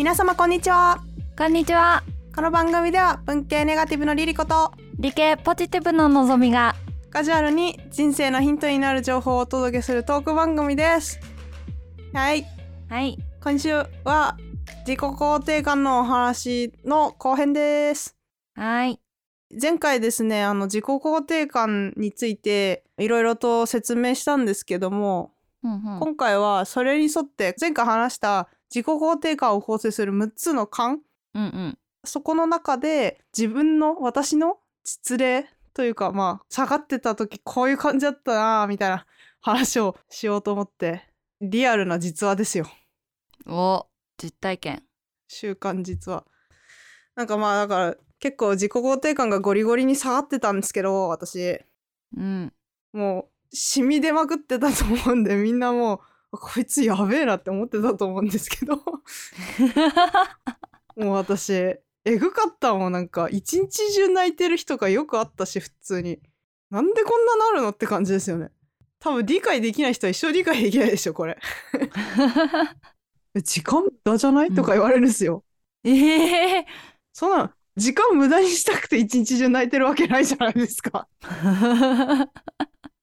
皆様こんにちは。こんにちは。この番組では文系ネガティブのリリコと理系ポジティブののぞみが。カジュアルに人生のヒントになる情報をお届けするトーク番組です。はい。はい。今週は自己肯定感のお話の後編です。はい。前回ですねあの自己肯定感についていろいろと説明したんですけども、うんうん。今回はそれに沿って前回話した自己肯定感を構成する6つの感。うんうん。そこの中で自分の私の実例というかまあ下がってた時こういう感じだったなみたいな話をしようと思ってリアルな実話ですよ。お実体験。習慣実話。なんかまあだから結構自己肯定感がゴリゴリに下がってたんですけど私。うん。もう染み出まくってたと思うんでみんなもうこいつやべえなって思ってたと思うんですけど。もう私えぐかったもんなんか一日中泣いてる人がよくあったし普通に。なんでこんななるのって感じですよね。多分理解できない人は一生理解できないでしょこれ。え 時間無駄じゃない、うん。とか言われるんですよ。ええそんな時間無駄にしたくて一日中泣いてるわけないじゃないですか。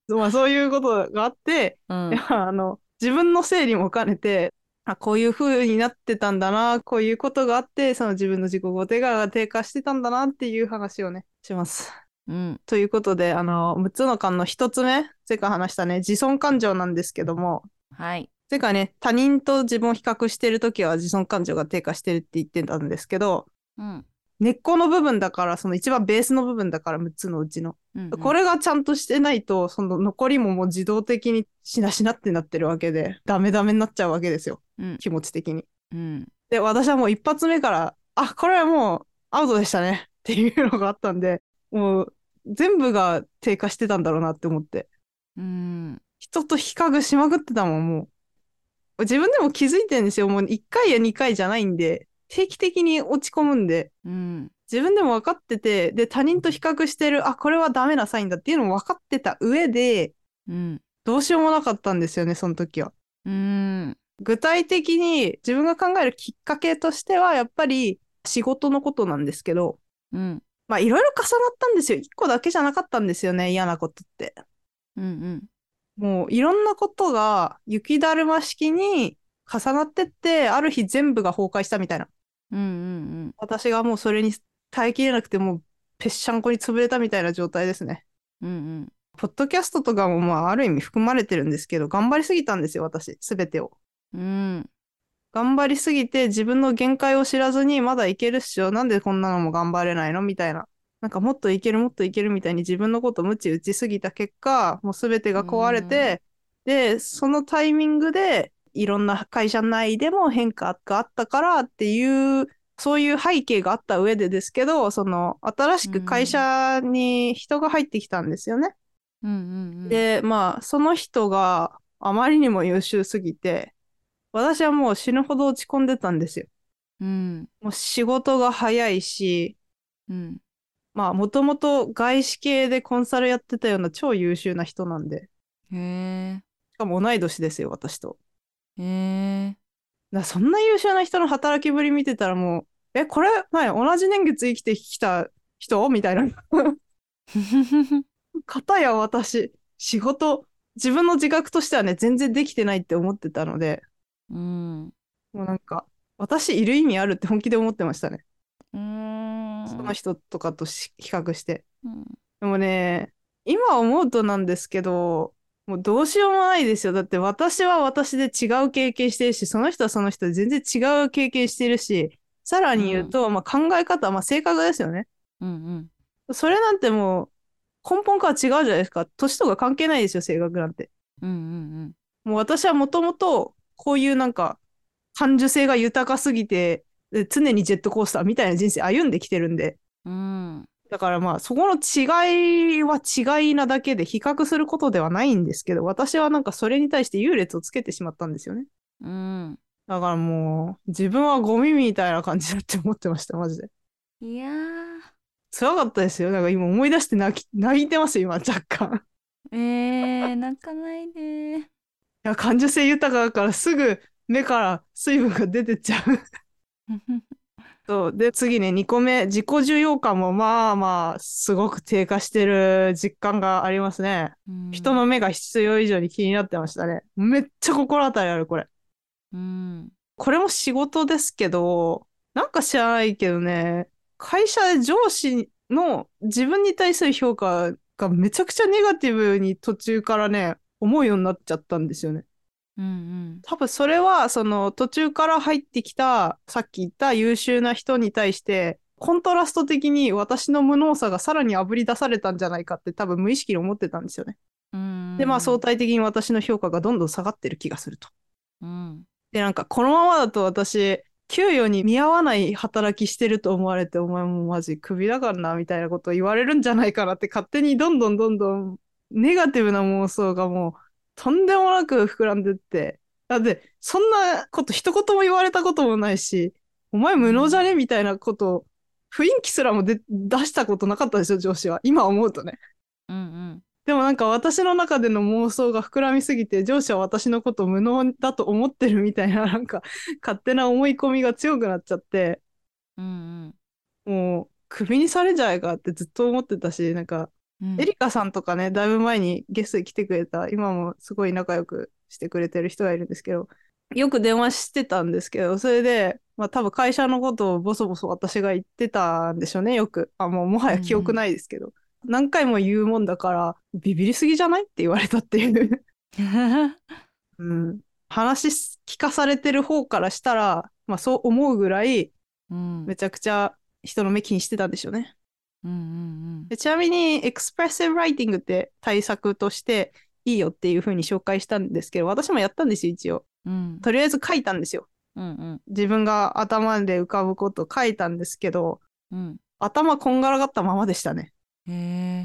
まあそういうことがあってうん。あの自分の整理も兼ねてあこういう風になってたんだなこういうことがあってその自分の自己肯定感が低下してたんだなっていう話をねします。うん。ということであの6つの感の1つ目前回話したね自尊感情なんですけども。はい。前回ね他人と自分を比較してる時は自尊感情が低下してるって言ってたんですけどうん根っこの部分だからその一番ベースの部分だから6つのうちのうんこれがちゃんとしてないと、その残りももう自動的にしなしなってなってるわけで、ダメダメになっちゃうわけですよ。うん気持ち的に。うんで、私はもう一発目から、あ、これはもうアウトでしたね っていうのがあったんで、もう全部が低下してたんだろうなって思って。うん人と比較しまくってたもん、もう。自分でも気づいてるんですよ。もう1回や2回じゃないんで、定期的に落ち込むんで、うん自分でも分かってて、で、他人と比較してる、あ、これはダメなサインだっていうのも分かってた上で、うんどうしようもなかったんですよね、その時は。うん具体的に自分が考えるきっかけとしては、やっぱり仕事のことなんですけど、うんまあいろいろ重なったんですよ。一個だけじゃなかったんですよね、嫌なことって。うんもういろんなことが雪だるま式に重なってって、ある日全部が崩壊したみたいな。うんうん私がもうそれに耐えきれなくて、もうぺっしゃんこに潰れたみたいな状態ですね。うんうんポッドキャストとかもまあある意味含まれてるんですけど、頑張りすぎたんですよ、私。すべてを。うん頑張りすぎて自分の限界を知らずにまだいけるっしょ。なんでこんなのも頑張れないのみたいな。なんかもっといけるもっといけるみたいに自分のこと無知打ちすぎた結果、もうすべてが壊れて、で、そのタイミングでいろんな会社内でも変化があったからっていう、そういう背景があった上でですけど、その新しく会社に人が入ってきたんですよね。うんうんで、まあ、その人があまりにも優秀すぎて、私はもう死ぬほど落ち込んでたんですよ。うんもう仕事が早いし、うんまあ、もともと外資系でコンサルやってたような超優秀な人なんで、へえしかも同い年ですよ、私と。へえだそんな優秀な人の働きぶり見てたらもう、え、これ、何同じ年月生きてきた人？みたいな。片や私、仕事、自分の自覚としてはね、全然できてないって思ってたので、うんもうなんか、私いる意味あるって本気で思ってましたね。うんその人とかとし比較して。うんでもね、今思うとなんですけど、もうどうしようもないですよ。だって私は私で違う経験してるし、その人はその人で全然違う経験してるし、さらに言うと、まあ考え方、まあ性格ですよね。うんうんそれなんてもう根本から違うじゃないですか。年とか関係ないですよ、性格なんて。うんうんもう私はもともとこういうなんか感受性が豊かすぎて、で常にジェットコースターみたいな人生歩んできてるんで、うんだからまあそこの違いは違いなだけで比較することではないんですけど、私はなんかそれに対して優劣をつけてしまったんですよね。うんだからもう自分はゴミみたいな感じだって思ってました、マジで。いやー辛かったですよ。なんか今思い出して泣き 泣いてますよ、今若干。えー、泣かないで。いや、感受性豊かだからすぐ目から水分が出てっちゃう。そう。で、次ね、2個目、自己重要感もまあまあ、すごく低下してる実感がありますね。うん人の目が必要以上に気になってましたね。めっちゃ心当たりある、これ。うんこれも仕事ですけど、なんか知らないけどね、会社で上司の自分に対する評価がめちゃくちゃネガティブに途中からね、思うようになっちゃったんですよね。うん多分それは、その途中から入ってきた、さっき言った優秀な人に対して、コントラスト的に私の無能さがさらに炙り出されたんじゃないかって多分無意識に思ってたんですよね。うんで、まあ相対的に私の評価がどんどん下がってる気がすると。うんで、なんかこのままだと私、給与に見合わない働きしてると思われて、お前もうマジクビだからな、みたいなことを言われるんじゃないかなって勝手にどんどんどんどんネガティブな妄想がもうとんでもなく膨らんでって。だって、そんなこと一言も言われたこともないし、お前無能じゃね？みたいなことを、雰囲気すらもで出したことなかったでしょ、上司は。今思うとね。うんでもなんか私の中での妄想が膨らみすぎて上司は私のことを無能だと思ってるみたいな なんか勝手な思い込みが強くなっちゃってうんもうクビにされんじゃないかってずっと思ってたしなんかうん。エリカさんとかねだいぶ前にゲストに来てくれた今もすごい仲良くしてくれてる人がいるんですけどよく電話してたんですけどそれでまあ多分会社のことをボソボソ私が言ってたんでしょうねよく。あもうもはや記憶ないですけど、何回も言うもんだからビビりすぎじゃないって言われたっていう。うん、話し聞かされてる方からしたら、まあ、そう思うぐらいうん。めちゃくちゃ人の目気にしてたんでしょうね。うんうんでちなみにエクスプレッシブライティングって対策としていいよっていう風に紹介したんですけど私もやったんですよ一応。うんとりあえず書いたんですよ。うん自分が頭で浮かぶことを書いたんですけどうん頭こんがらがったままでしたね。へ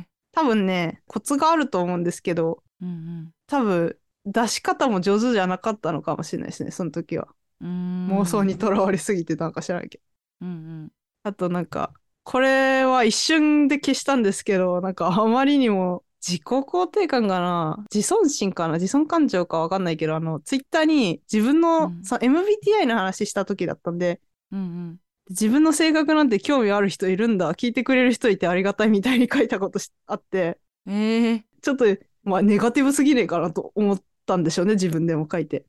え多分ねコツがあると思うんですけどうん多分出し方も上手じゃなかったのかもしれないですねその時は。うん妄想にとらわれすぎてたのか知らないけど。うんあとなんか、これは一瞬で消したんですけど、なんか あまりにも自己肯定感かな自尊心かな自尊感情かわかんないけど、あの、ツイッターに自分の、うんさ MBTI の話した時だったんで、うんうん自分の性格なんて興味ある人いるんだ、聞いてくれる人いてありがたいみたいに書いたことしあって、ええちょっと、まあネガティブすぎねえかなと思ったんでしょうね、自分でも書いて。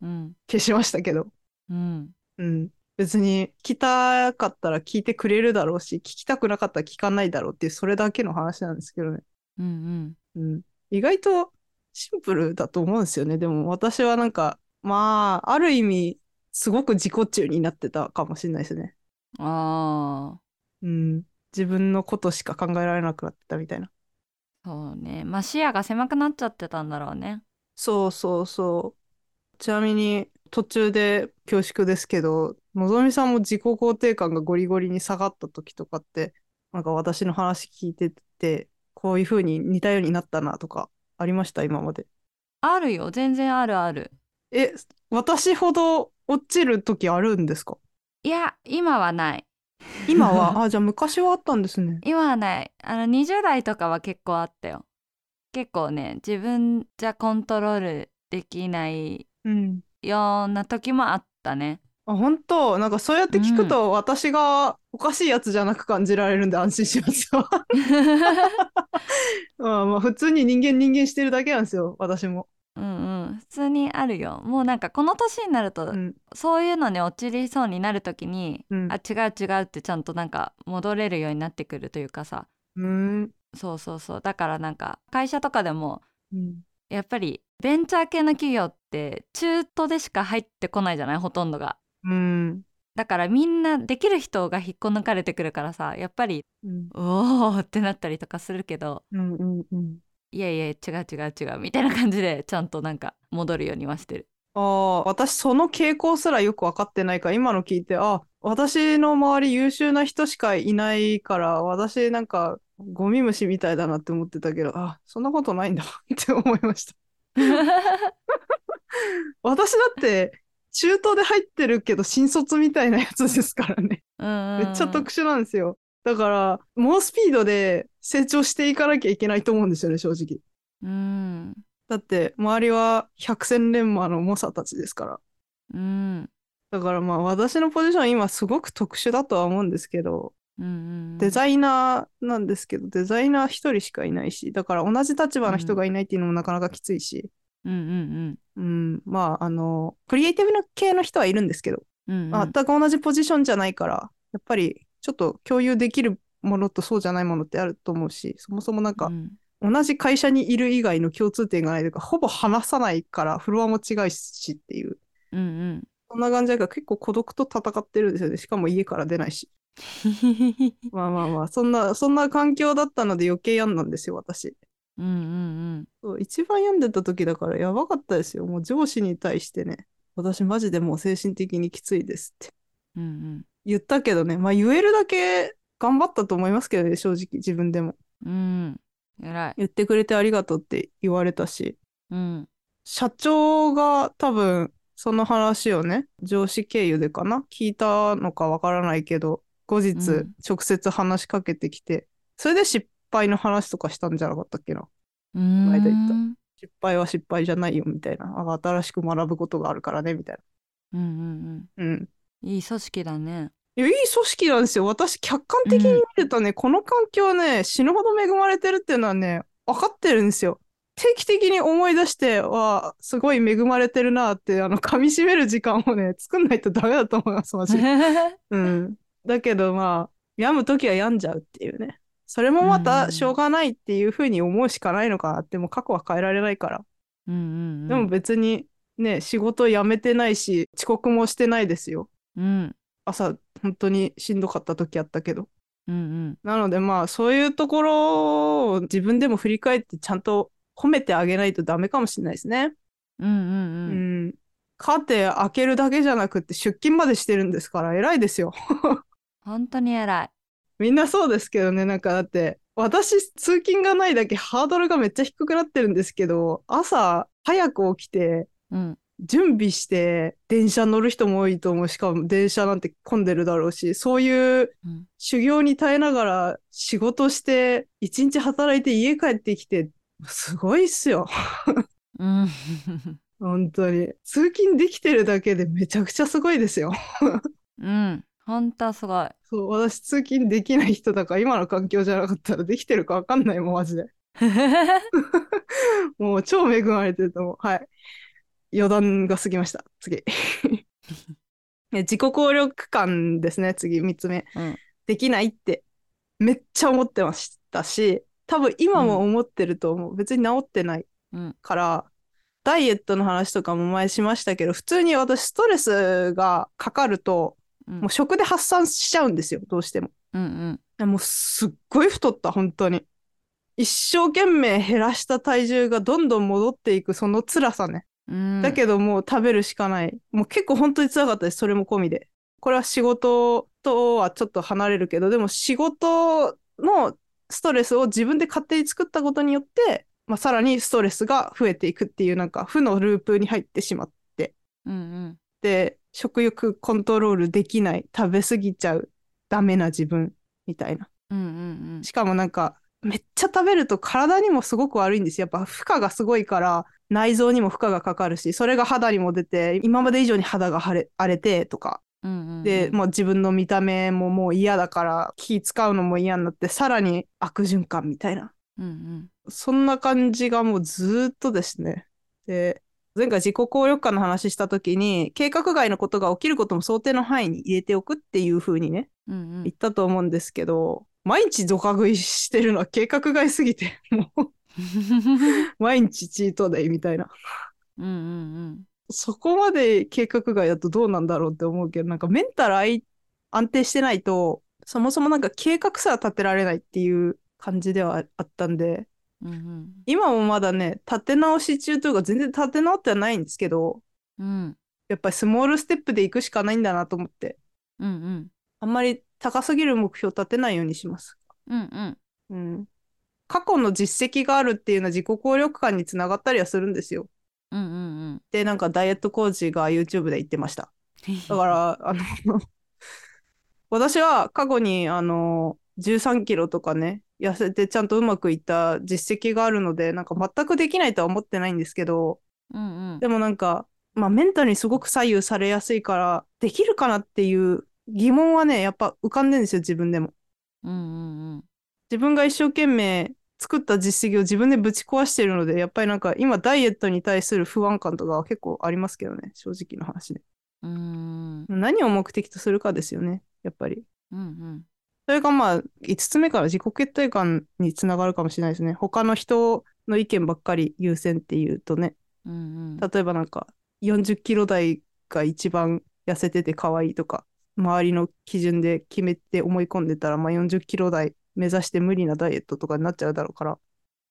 うん消しましたけど。うんうん。別に聞きたかったら聞いてくれるだろうし、聞きたくなかったら聞かないだろうっていう、それだけの話なんですけどね。うんうん。意外とシンプルだと思うんですよね。でも私はなんか、まあ、ある意味、すごく自己中になってたかもしれないですね。ああうん。自分のことしか考えられなくなってたみたいな。そうねまあ視野が狭くなっちゃってたんだろうねそうそうそう。ちなみに、途中で恐縮ですけど、のぞみさんも自己肯定感がゴリゴリに下がった時とかって、なんか私の話聞いてて、こういう風に似たようになったなとかありました今まで？あるよ。全然あるある。え、私ほど落ちる時あるんですか？いや今はない。今は？あ、じゃあ昔はあったんですね。今はない。あの20代とかは結構あったよ。結構ね自分じゃコントロールできないうん。ような時もあったねあ、本当？なんかそうやって聞くと、私がおかしいやつじゃなく感じられるんで安心しますよ。あまあ普通に人間人間してるだけなんですよ、私も。うんうん普通にあるよもうなんかこの年になると、うん。そういうのに陥りそうになる時に、うんあ違う違うってちゃんとなんか戻れるようになってくるというかさうーん。そうそうそうだからなんか会社とかでもうん。やっぱりベンチャー系の企業って中途でしか入ってこないじゃない？ほとんどが。うん。だからみんなできる人が引っこ抜かれてくるからさやっぱりうん。うおーってなったりとかするけどうん。うん。うん。いやいや違う違う違うみたいな感じでちゃんとなんか戻るようにはしてる。ああ、私その傾向すらよく分かってないから、今の聞いて、あ、私の周り優秀な人しかいないから、私なんかゴミ虫みたいだなって思ってたけど、あ、そんなことないんだって思いました。私だって中東で入ってるけど新卒みたいなやつですからね。うんめっちゃ特殊なんですよ。だから、猛スピードで成長していかなきゃいけないと思うんですよね、正直。うんだって、周りは百戦錬磨の猛者たちですから。うんだからまあ私のポジション今すごく特殊だとは思うんですけど、うんうんデザイナーなんですけど、デザイナー一人しかいないし、だから同じ立場の人がいないっていうのもなかなかきついし、うんうんうん、まああの、クリエイティブな系の人はいるんですけど、うんうん全く同じポジションじゃないから、やっぱりちょっと共有できるものとそうじゃないものってあると思うし、そもそもなんかうん同じ会社にいる以外の共通点がないというか、ほぼ話さないからフロアも違うしっていう、うんうんそんな感じだから結構孤独と戦ってるんですよね。しかも家から出ないし。まあまあまあ、そんな、そんな環境だったので余計病んだんですよ、私。うんうんそう一番病んでた時だからやばかったですよ。もう上司に対してね、私マジでもう精神的にきついですって。うんうん。言ったけどね、まあ言えるだけ頑張ったと思いますけどね、正直。自分でも。うん。偉い。言ってくれてありがとうって言われたし、うん。社長が多分その話をね、上司経由でかな？聞いたのかわからないけど、後日うん。直接話しかけてきて、それで失敗の話とかしたんじゃなかったっけな。うーん前で言った失敗は失敗じゃないよみたいな。あ新しく学ぶことがあるからねみたいうんうんな。うん。うんいい組織だねいや、いい組織なんですよ。私、客観的に見るとね、この環境ね、死ぬほど恵まれてるっていうのはね、分かってるんですよ。定期的に思い出しては、すごい恵まれてるなって、あの、噛み締める時間をね、作んないとダメだと思います、マジで。うん。だけど、まあ、病むときは病んじゃうっていうね。それもまた、しょうがないっていうふうに思うしかないのかなって、もう過去は変えられないから。うんうんうんでも別に、ね、仕事辞めてないし、遅刻もしてないですよ。うん朝、本当にしんどかった時あったけど。うんうんなのでまあそういうところを自分でも振り返ってちゃんと褒めてあげないとダメかもしれないですね。うんうんううんん。カーテン開けるだけじゃなくって出勤までしてるんですから偉いですよ。本当に偉いみんなそうですけどね、なんかだって私通勤がないだけハードルがめっちゃ低くなってるんですけど、朝早く起きてうん準備して電車乗る人も多いと思う。しかも電車なんて混んでるだろうし、そういううん修行に耐えながら仕事して、一日働いて家帰ってきて、すごいっすよ。うん本当に。通勤できてるだけでめちゃくちゃすごいですよ。うん本当すごいそう、私通勤できない人だから今の環境じゃなかったらできてるかわかんないもん、マジで。もう超恵まれてると思う。はい。余談が過ぎました。次。え自己効力感ですね、次、3つ目。うんできないってめっちゃ思ってましたし、多分今も思ってると思う。別に治ってないうんから、ダイエットの話とかも前しましたけど、普通に私ストレスがかかると、うんもう食で発散しちゃうんですよ、どうしても。うんうんもうすっごい太った、本当に。一生懸命減らした体重がどんどん戻っていく、その辛さね。うんだけどもう食べるしかない。もう結構本当に辛かったです、それも込みで。これは仕事とはちょっと離れるけど、でも仕事のストレスを自分で勝手に作ったことによって、まあ、さらにストレスが増えていくっていうなんか負のループに入ってしまって、うんうんで、食欲コントロールできない、食べ過ぎちゃう、ダメな自分みたいな。うんうんしかもなんか、めっちゃ食べると体にもすごく悪いんですよ。やっぱ負荷がすごいから、内臓にも負荷がかかるし、それが肌にも出て、今まで以上に肌が腫れ荒れてとか。うんうんで、もう自分の見た目ももう嫌だから、気使うのも嫌になって、さらに悪循環みたいな。うんうんそんな感じがもうずーっとですね。で、前回自己効力感の話した時に、計画外のことが起きることも想定の範囲に入れておくっていう風にね、うんうん言ったと思うんですけど、毎日ドカ食いしてるのは 計画外すぎて、もう 毎日チートデイみたいな。うんうんそこまで計画外だとどうなんだろうって思うけど、なんかメンタル安定してないと、そもそもなんか計画すら立てられないっていう感じではあったんで、うんうん今もまだね、立て直し中というか全然立て直ってはないんですけど、うんやっぱりスモールステップで行くしかないんだなと思って、うんうんあんまり高すぎる目標立てないようにします。うんうんうん。過去の実績があるっていうのは自己効力感につながったりはするんですよ。うんうんで、なんかダイエットコーチが YouTube で言ってました。だから、あの、私は過去に、あの、13キロとかね、痩せてちゃんとうまくいった実績があるので、なんか全くできないとは思ってないんですけど、うんうんでもなんか、まあメンタルにすごく左右されやすいから、できるかなっていう疑問はね、やっぱ浮かんでるんですよ、自分でも。うんうん自分が一生懸命作った実績を自分でぶち壊してるので、やっぱりなんか今ダイエットに対する不安感とかは結構ありますけどね、正直な話で。うんうん何を目的とするかですよね、やっぱり。うんうんそれがまあ、5つ目から自己決定感につながるかもしれないですね。他の人の意見ばっかり優先っていうとね、うんうん例えばなんか40キロ台が一番痩せてて可愛いとか、周りの基準で決めて思い込んでたら、まあ、40キロ台目指して無理なダイエットとかになっちゃうだろうから。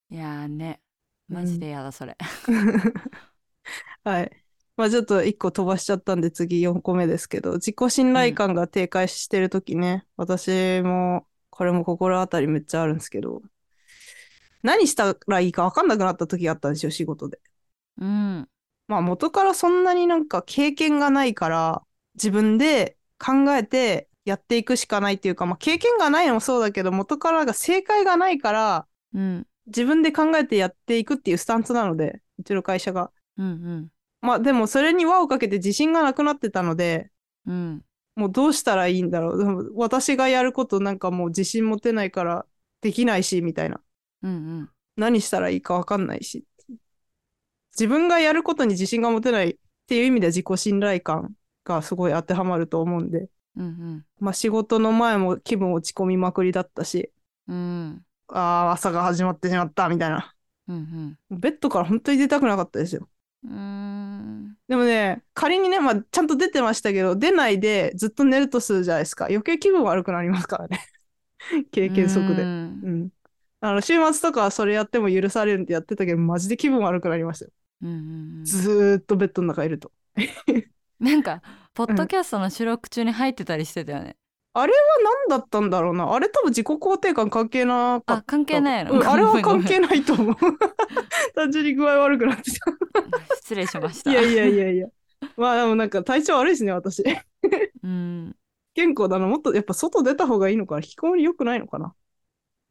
いやーねマジでやだそれ はい。まあちょっと1個飛ばしちゃったんで次4個目ですけど、自己信頼感が低下してるときね、私もこれも心当たりめっちゃあるんですけど、何したらいいか分かんなくなった時があったんですよ、仕事で。うんまあ元からそんなになんか経験がないから、自分で考えてやっていくしかないっていうか、まあ経験がないのもそうだけど、元からが正解がないから、うん自分で考えてやっていくっていうスタンスなので、うちの会社が。うんまあでもそれに輪をかけて自信がなくなってたので、うんうんもうどうしたらいいんだろう。でも私がやることなんかもう自信持てないからできないし、みたいな。うんうん何したらいいかわかんないし。自分がやることに自信が持てないっていう意味では自己信頼感がすごい当てはまると思うんで。うんまあ仕事の前も気分落ち込みまくりだったし、うんああ、朝が始まってしまった、みたいな。うんベッドから本当に出たくなかったですよ。うんでもね、仮にね、まあ、ちゃんと出てましたけど、出ないでずっと寝るとするじゃないですか。余計気分悪くなりますからね。経験則で。ううんん。あの、週末とかはそれやっても許されるんってやってたけど、マジで気分悪くなりましたよ。うんうんずーっとベッドの中いると。なんかポッドキャストの収録中に入ってたりしてたよね何だったんだろうな。あれ多分自己肯定感関係なかっあ関係ないのうん、あれは関係ないと思う。単純に具合悪くなってた。失礼しましたいやいやいやいや。まあでもなんか体調悪いですね、私。うん健康だな。もっとやっぱ外出た方がいいのかな。引きこもり良くないのかな。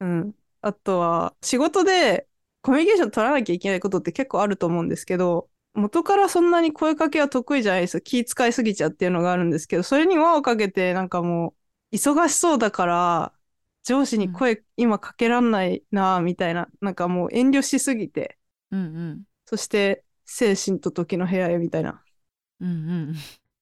うん。あとは、仕事でコミュニケーション取らなきゃいけないことって結構あると思うんですけど、元からそんなに声かけは得意じゃないですよ。気使いすぎちゃうっていうのがあるんですけど、それに輪をかけてなんかもう、忙しそうだから、上司に声今かけらんないなみたいな、なんかもう遠慮しすぎて、うんうん。そして精神と時の部屋へみたいな、うんうん。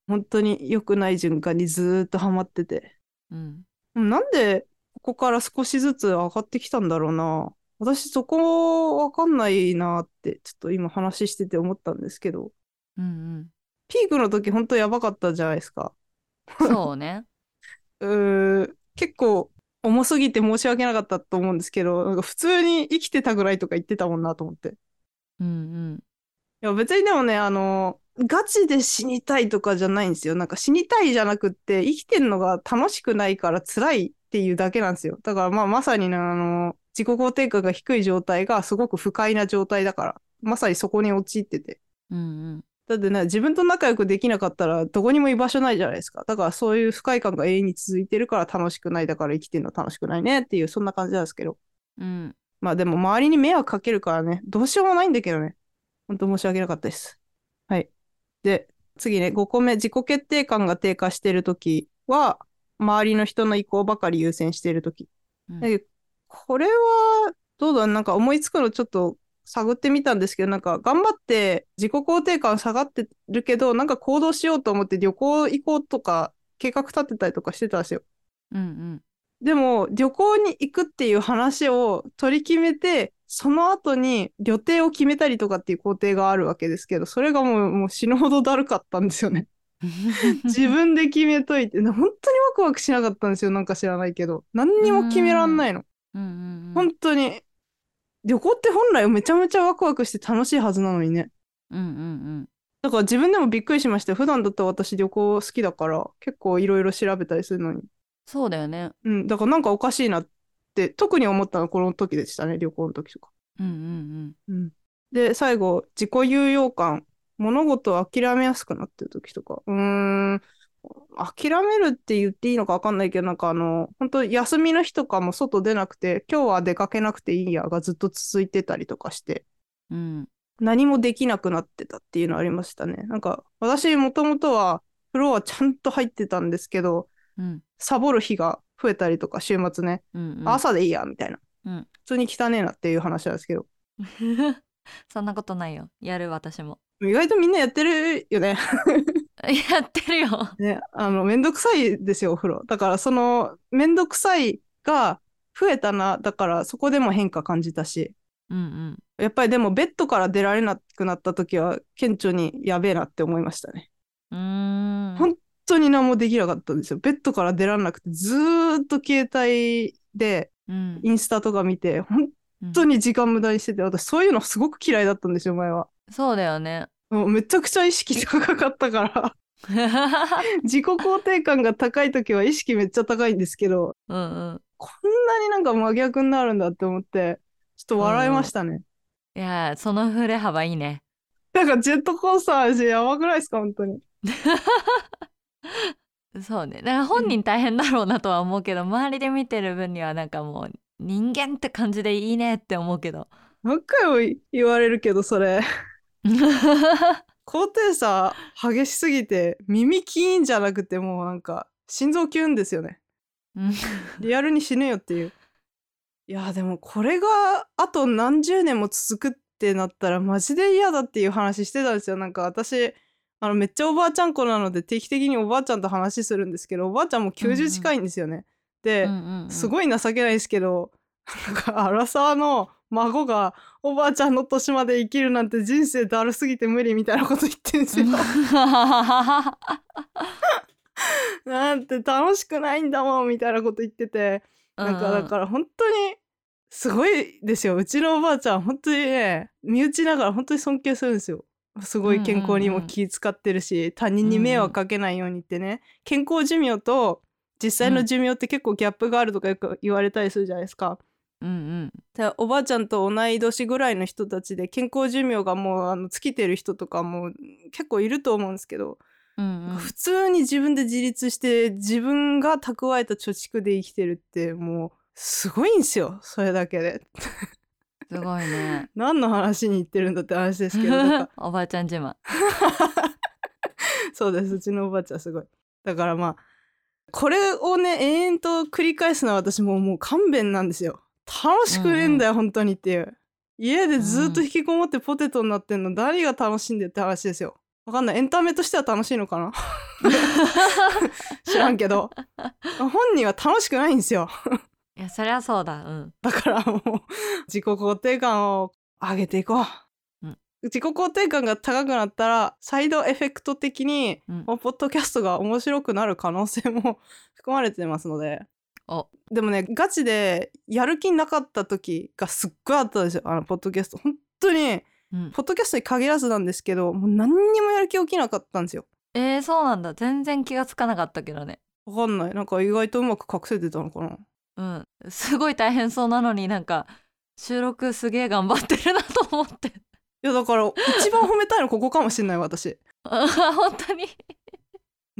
本当に良くない循環にずーっとハマってて。うん。なんでここから少しずつ上がってきたんだろうな。私そこわかんないなってちょっと今話してて思ったんですけど、うんピークの時本当やばかったじゃないですか。うんそうねうー結構重すぎて申し訳なかったと思うんですけど、なんか普通に生きてたぐらいとか言ってたもんなと思って。いうんや別にでもね、あの、ガチで死にたいとかじゃないんですよ。なんか死にたいじゃなくって生きてんのが楽しくないから辛いっていうだけなんですよ。だからまあまさにね、あの、自己肯定感が低い状態がすごく不快な状態だから、まさにそこに陥ってて。うんうんだってね、自分と仲良くできなかったらどこにも居場所ないじゃないですか。だからそういう不快感が永遠に続いてるから楽しくない。だから生きてるの楽しくないねっていう、そんな感じなんですけど。うんまあでも周りに迷惑かけるからね、どうしようもないんだけどね。本当申し訳なかったです。はい。で、次ね、5個目、自己決定感が低下してるときは、周りの人の意向ばかり優先してるとき。うんでこれは、どうだなんか思いつくのちょっと探ってみたんですけど、なんか頑張って自己肯定感下がってるけど、なんか行動しようと思って旅行行こうとか計画立てたりとかしてたんですよ。うんでも、旅行に行くっていう話を取り決めて、その後に旅程を決めたりとかっていう工程があるわけですけど、それがもうもう死ぬほどだるかったんですよね。自分で決めといて、本当にワクワクしなかったんですよ。なんか知らないけど。何にも決めらんないの。うんうん本当に。旅行って本来めちゃめちゃワクワクして楽しいはずなのにね。うんうんだから自分でもびっくりしましたよ。普段だったら私旅行好きだから、結構いろいろ調べたりするのに。そうだよねうん、だからなんかおかしいなって、特に思ったのはこの時でしたね。旅行の時とか。うんうんうん。で、最後、自己有用感。物事を諦めやすくなってる時とか。うーん。諦めるって言っていいのか分かんないけど、なんかあの、本当休みの日とかも外出なくて、今日は出かけなくていいやがずっと続いてたりとかして、うん。何もできなくなってたっていうのありましたね。なんか私もともとは風呂はちゃんと入ってたんですけど、うん。サボる日が増えたりとか週末ね、うんうん。朝でいいやみたいな。うん。普通に汚ねえなっていう話なんですけど、そんなことないよ。やる私も。意外とみんなやってるよね。やってるよね、あの、めんどくさいですよ、お風呂。だから、その、めんどくさいが増えたな、だから、そこでも変化感じたし、うんうんやっぱりでも、ベッドから出られなくなった時は、顕著にやべえなって思いましたね。うーん本当に何もできなかったんですよ。ベッドから出られなくて、ずーっと携帯でうんインスタとか見て、本当に時間無駄にしてて、私、そういうのすごく嫌いだったんですよ、前は。そうだよねもうめちゃくちゃ意識高かったから、自己肯定感が高い時は意識めっちゃ高いんですけど、うんうん。こんなになんか真逆になるんだって思って、ちょっと笑いましたね。いやその振れ幅いいね。なんかジェットコースター味やばくないですか本当に。そうね。だから本人大変だろうなとは思うけど、周りで見てる分にはなんかもう人間って感じでいいねって思うけど。何回も言われるけど、それ。高低差激しすぎて、耳キーンじゃなくてもうなんか、心臓キュンですよね。うんリアルに死ぬよっていう。いや、でもこれがあと何十年も続くってなったらマジで嫌だっていう話してたんですよ。なんか私、あのめっちゃおばあちゃん子なので定期的におばあちゃんと話するんですけど、おばあちゃんも90近いんですよね。で、すいごい情けないですけど、なんか荒沢の孫がおばあちゃんの年まで生きるなんて人生だるすぎて無理みたいなこと言ってるんですよ。なんて楽しくないんだもんみたいなこと言ってて。なんかだから本当にすごいですよ。うちのおばあちゃん本当にね、身内ながら本当に尊敬するんですよ。すごい健康にも気使ってるし、他人に迷惑かけないようにってね、健康寿命と実際の寿命って結構ギャップがあるとかよく言われたりするじゃないですか。うんうん。でおばあちゃんと同い年ぐらいの人たちで健康寿命がもうあの尽きてる人とかも結構いると思うんですけど、うんうん。普通に自分で自立して自分が蓄えた貯蓄で生きてるってもうすごいんですよそれだけで。すごいね。何の話に言ってるんだって話ですけど おばあちゃん自慢。そうですうちのおばあちゃんすごい。だからまあこれをね延々と繰り返すのは私もうもう勘弁なんですよ楽しくねえんだよ、本当にっていう。家でずっと引きこもってポテトになってんの誰が楽しんでって話ですよ。わかんない。エンタメとしては楽しいのかな？知らんけど。本人は楽しくないんですよ。いやそりゃそうだ。うん。だからもう自己肯定感を上げていこう、うん。自己肯定感が高くなったらサイドエフェクト的に、うん。ポッドキャストが面白くなる可能性も 含まれてますので。おでもねガチでやる気なかった時がすっごいあったんですよ。あのポッドキャスト。本当にうん。ポッドキャストに限らずなんですけどもう何にもやる気起きなかったんですよ。えー、そうなんだ。全然気がつかなかったけどね。わかんない。なんか意外とうまく隠せてたのかな。うん。すごい大変そうなのになんか収録すげえ頑張ってるなと思って。いやだから一番褒めたいのここかもしんない私。あ本当に？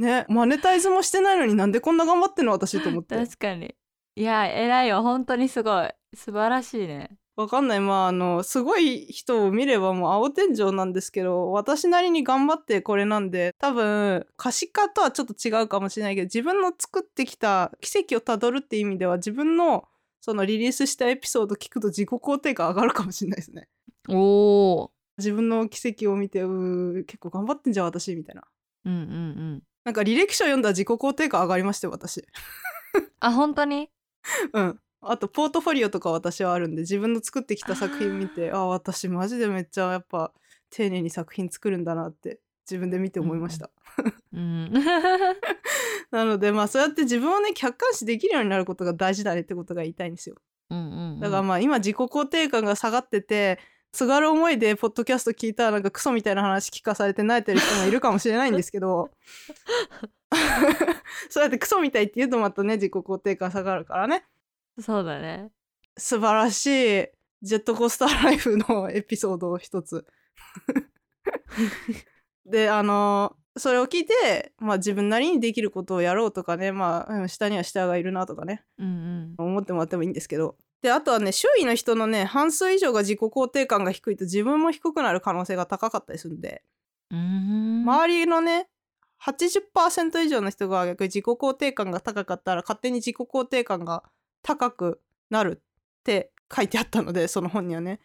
ねマネタイズもしてないのになんでこんな頑張ってんの私と思って。確かに。いや偉いよ本当にすごい。素晴らしいね。わかんない。まああのすごい人を見ればもう青天井なんですけど私なりに頑張ってこれなんで多分可視化とはちょっと違うかもしれないけど自分の作ってきた奇跡をたどるって意味では自分のそのリリースしたエピソード聞くと自己肯定感上がるかもしれないですね。おお自分の奇跡を見てうー結構頑張ってんじゃん私みたいな。うんうんうんなんか履歴書読んだら自己肯定感上がりましたよ私。あ本当に？うん。あとポートフォリオとか私はあるんで自分の作ってきた作品見てあ私マジでめっちゃやっぱ丁寧に作品作るんだなって自分で見て思いました、うん。なのでまあそうやって自分をね客観視できるようになることが大事だねってことが言いたいんですよ。うんうんうん。だからまあ今自己肯定感が下がっててすがる思いでポッドキャスト聞いたらなんかクソみたいな話聞かされて泣いてる人もいるかもしれないんですけど。そうやってクソみたいって言うとまたね自己肯定感下がるからね。そうだね。素晴らしいジェットコースターライフのエピソードを一つ。であのそれを聞いて、まあ、自分なりにできることをやろうとかねまあうん下には下がいるなとかね。うん。思ってもらってもいいんですけどで、あとはね、周囲の人のね、半数以上が自己肯定感が低いと自分も低くなる可能性が高かったりするんで、ん周りのね、80%以上の人が逆に自己肯定感が高かったら勝手に自己肯定感が高くなるって書いてあったので、その本にはね。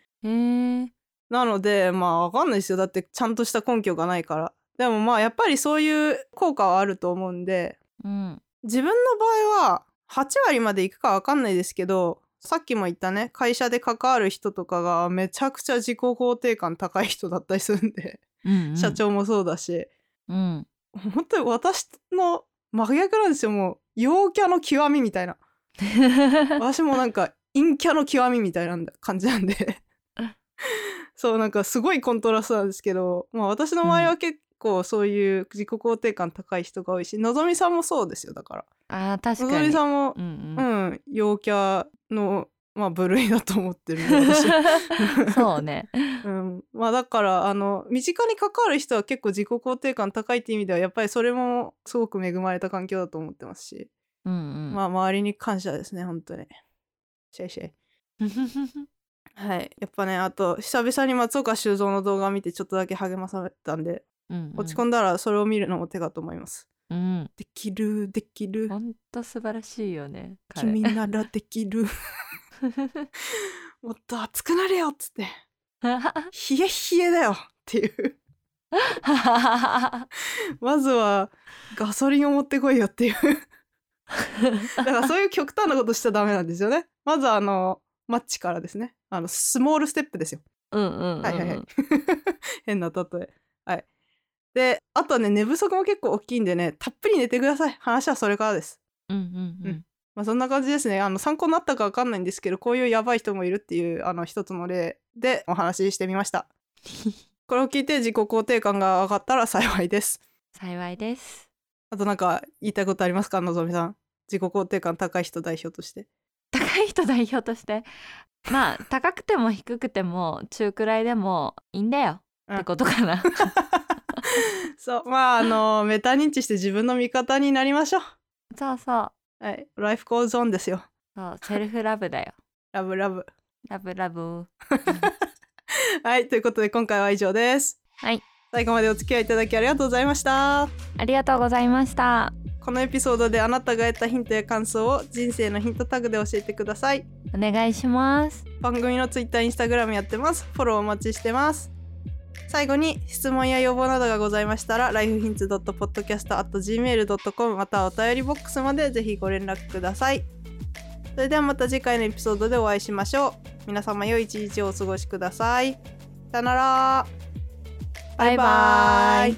なので、まあわかんないですよ。だってちゃんとした根拠がないから。でもまあやっぱりそういう効果はあると思うんで、うん自分の場合は8割までいくかわかんないですけど、さっきも言ったね、会社で関わる人とかがめちゃくちゃ自己肯定感高い人だったりするんで、うんうん社長もそうだし、うん本当に私の真逆なんですよ。もう陽キャの極みみたいな。私もなんか陰キャの極みみたいな感じなんで そうなんかすごいコントラストなんですけど、まあ、私の周りは結構そういう自己肯定感高い人が多いし、のぞみさんもそうですよだから。あー確のぞかにみさんもう、んううんん陽キャの、まあ、部類だと思ってる そうね。うん、まあだからあの身近に関わる人は結構自己肯定感高いって意味ではやっぱりそれもすごく恵まれた環境だと思ってますし、うんうん。まあ周りに感謝ですね本当に。シェイシェイ。はい。やっぱねあと久々に松岡修造の動画を見てちょっとだけ励まされたんでうん落ち込んだらそれを見るのも手かと思います、うん。できるできる。ほんと素晴らしいよね。彼君ならできる。もっと熱くなれよっつって。冷え冷えだよっていう。まずはガソリンを持ってこいよっていう。だからそういう極端なことしちゃダメなんですよね。まずあのマッチからですね。あのスモールステップですよ。うんうん。はいはいはい。変な例え。はいであとはね寝不足も結構大きいんでねたっぷり寝てください。話はそれからです。うんうんうん。まあそんな感じですね。あの参考になったかわかんないんですけどこういうやばい人もいるっていうあの一つの例でお話ししてみました。これを聞いて自己肯定感が上がったら幸いです。幸いです。あとなんか言いたいことありますか？のぞみさん。自己肯定感高い人代表として。高い人代表として？まあ高くても低くても中くらいでもいいんだようんってことかなそう。まああのメタ認知して自分の味方になりましょう。そうそう。はい。 life goes on ですよ。そう self love だよ。ラブラブ。ラブラブ。はいということで今回は以上です。はい。最後までお付き合いいただきありがとうございました。ありがとうございました。このエピソードであなたが得たヒントや感想を人生のヒントタグで教えてください。お願いします。番組の Twitter、Instagram やってます。フォローお待ちしてます最後に質問や要望などがございましたら lifehints.podcast.gmail.com またはお便りボックスまでぜひご連絡ください。それではまた次回のエピソードでお会いしましょう。皆様良い一日をお過ごしください。さよなら。バイバイ。